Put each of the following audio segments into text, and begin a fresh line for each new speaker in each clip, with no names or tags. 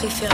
préféré.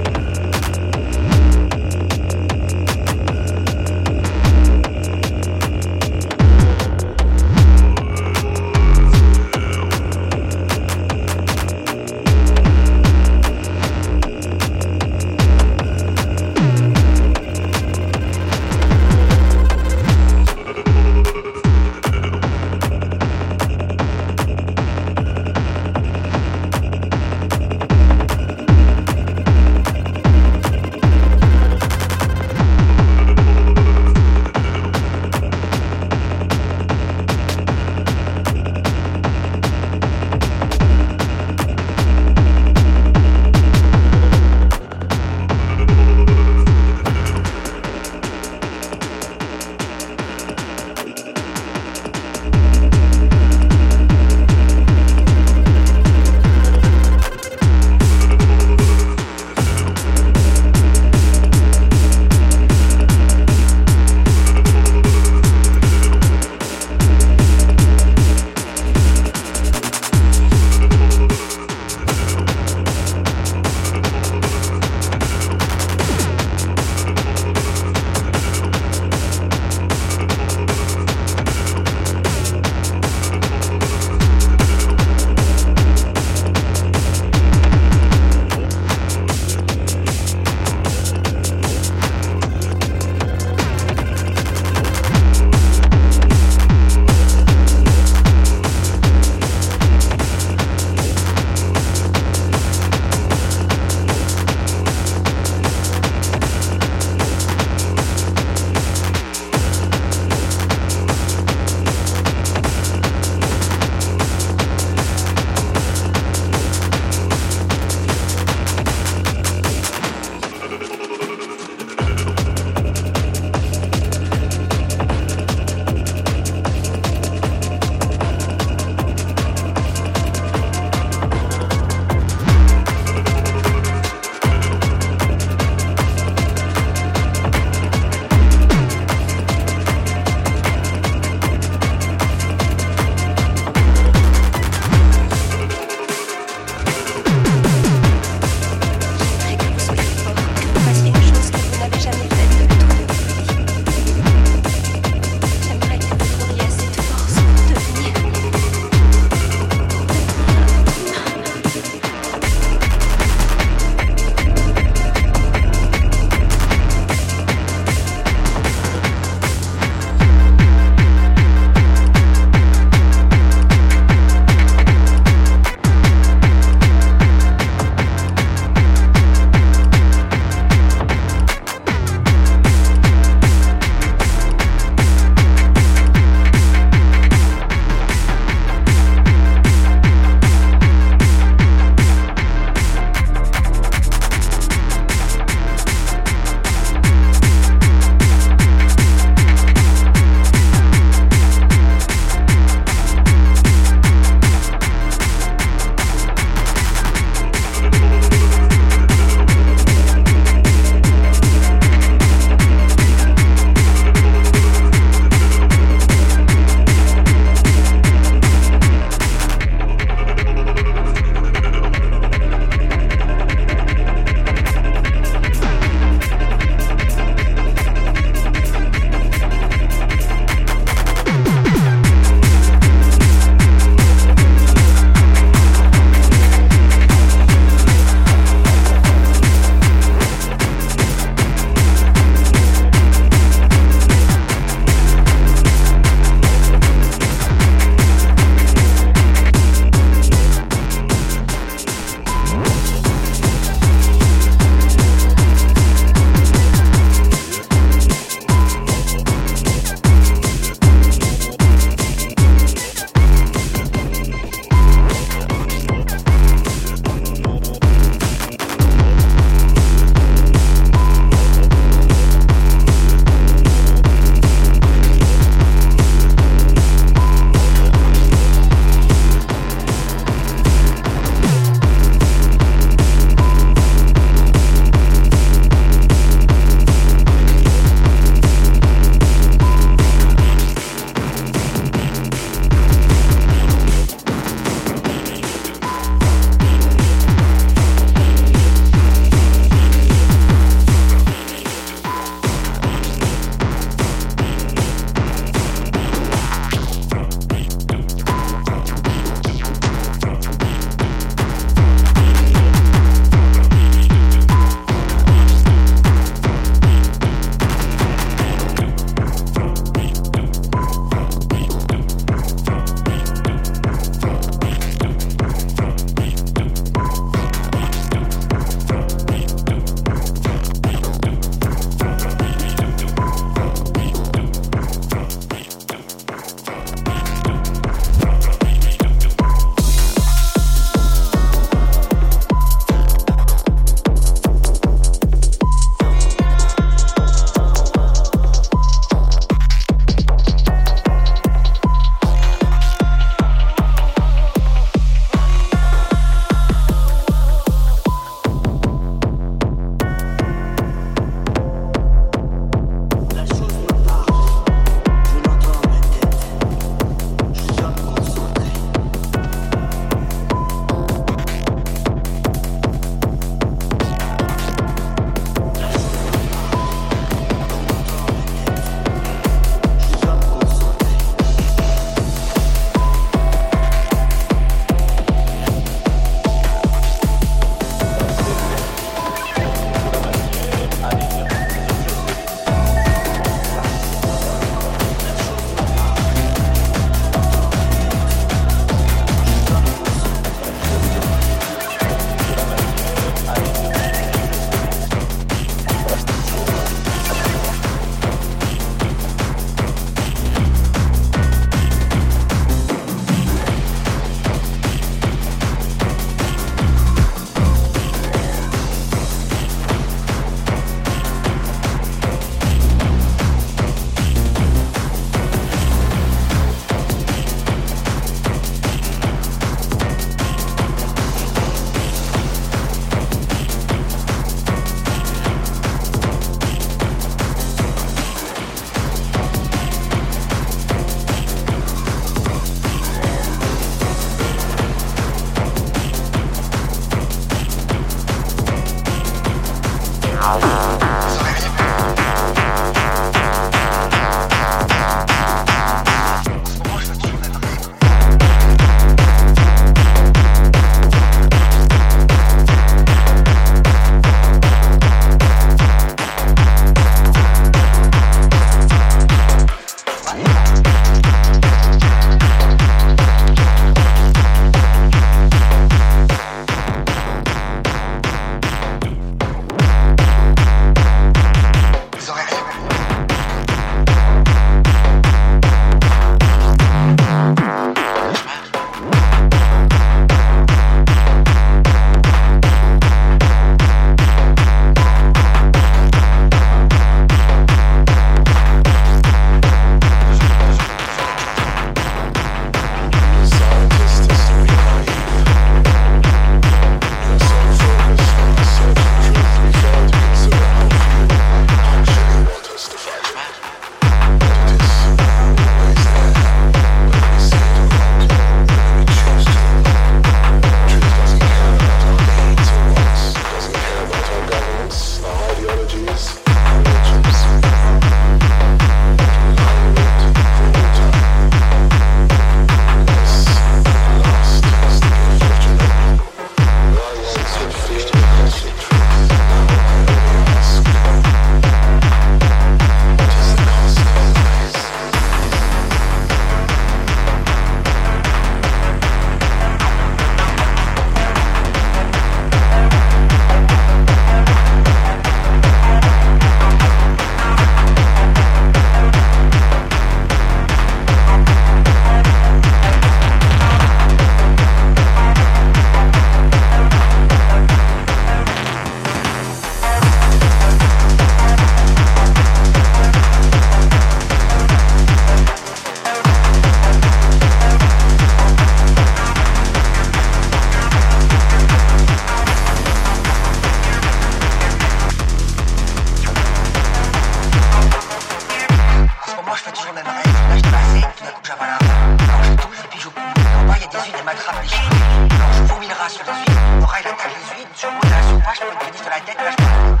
sur les yeux. Pour elle, elle les huit, je roule moi, je peux la tête,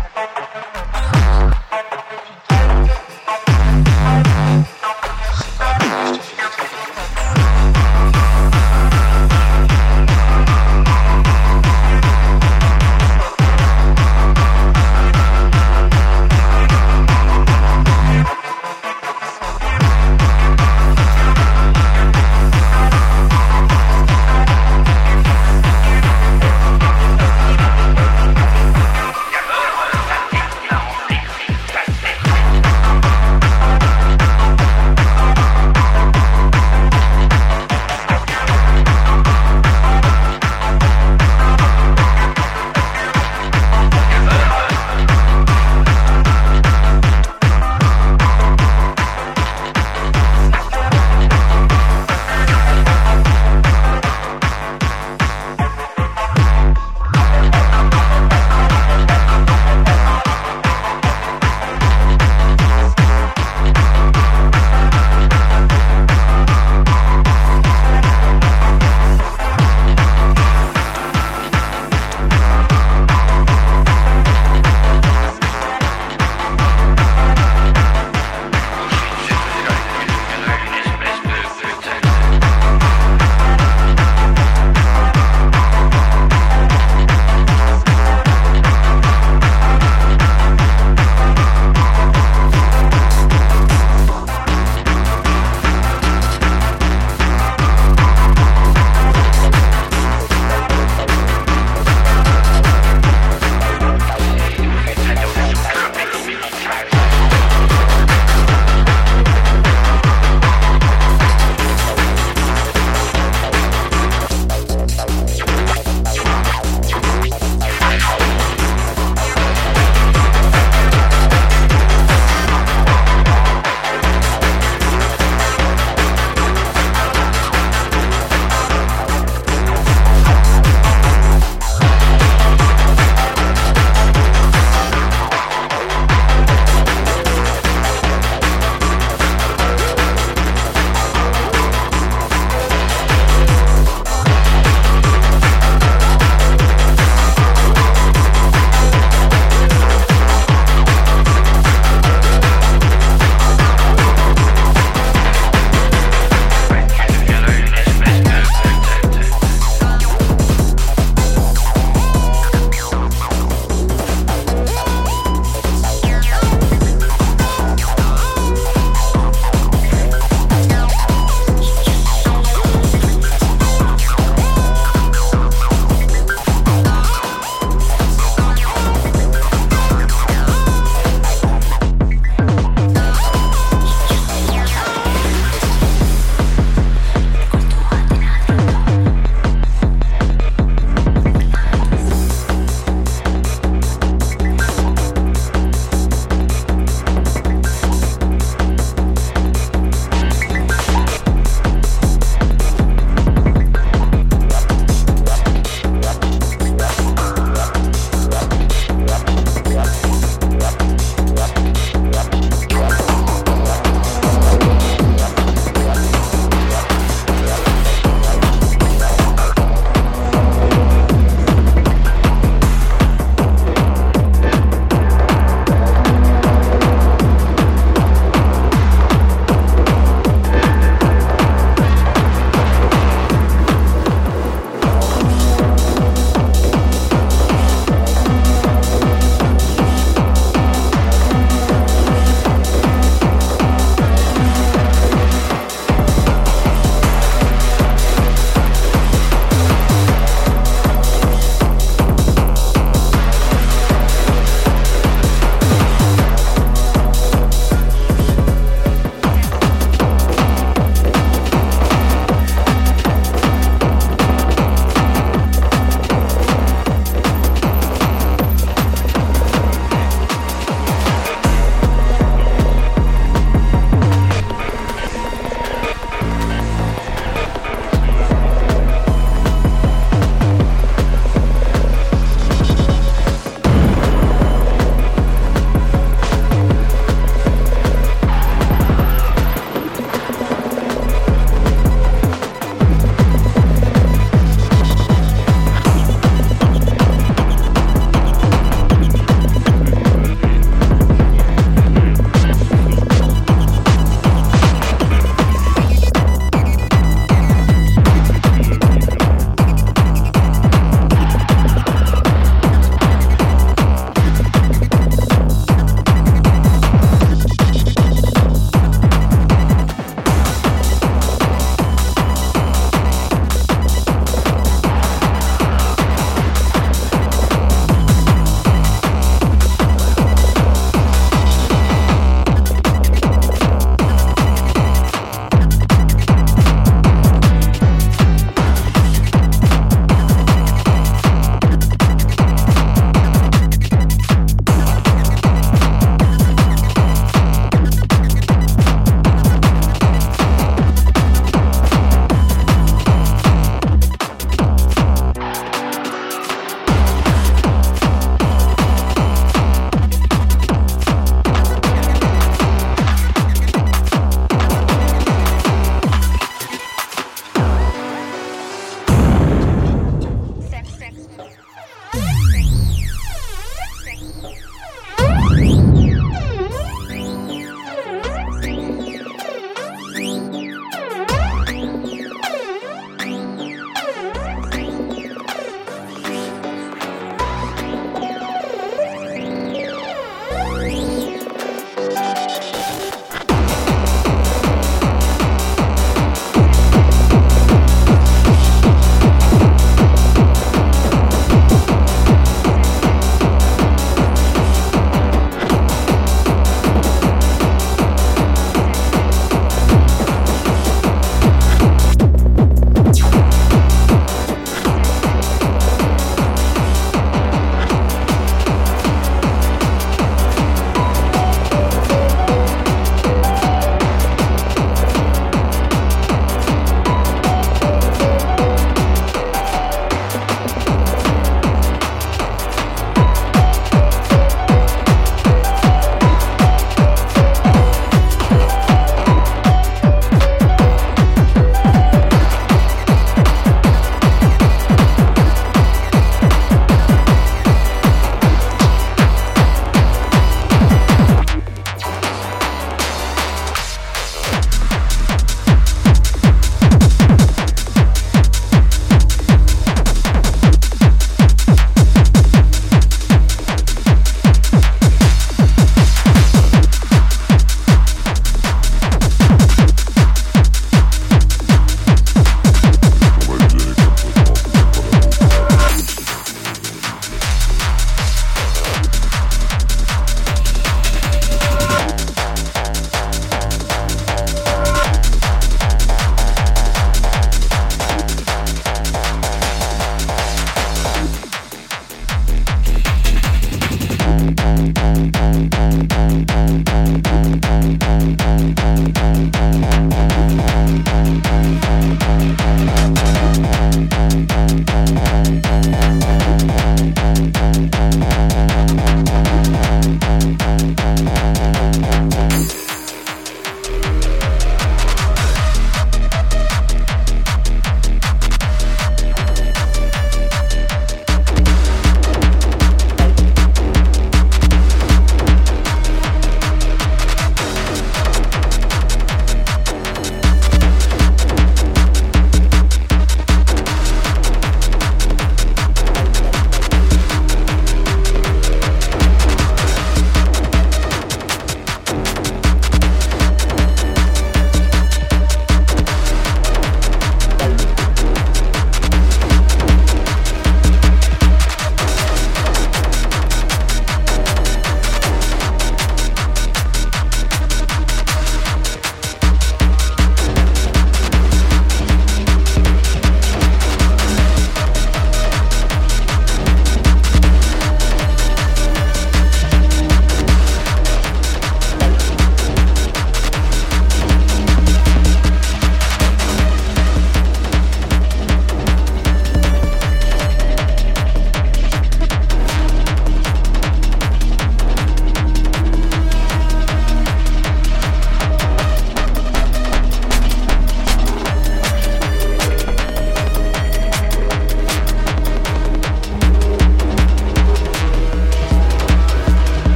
Bye.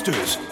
monsters.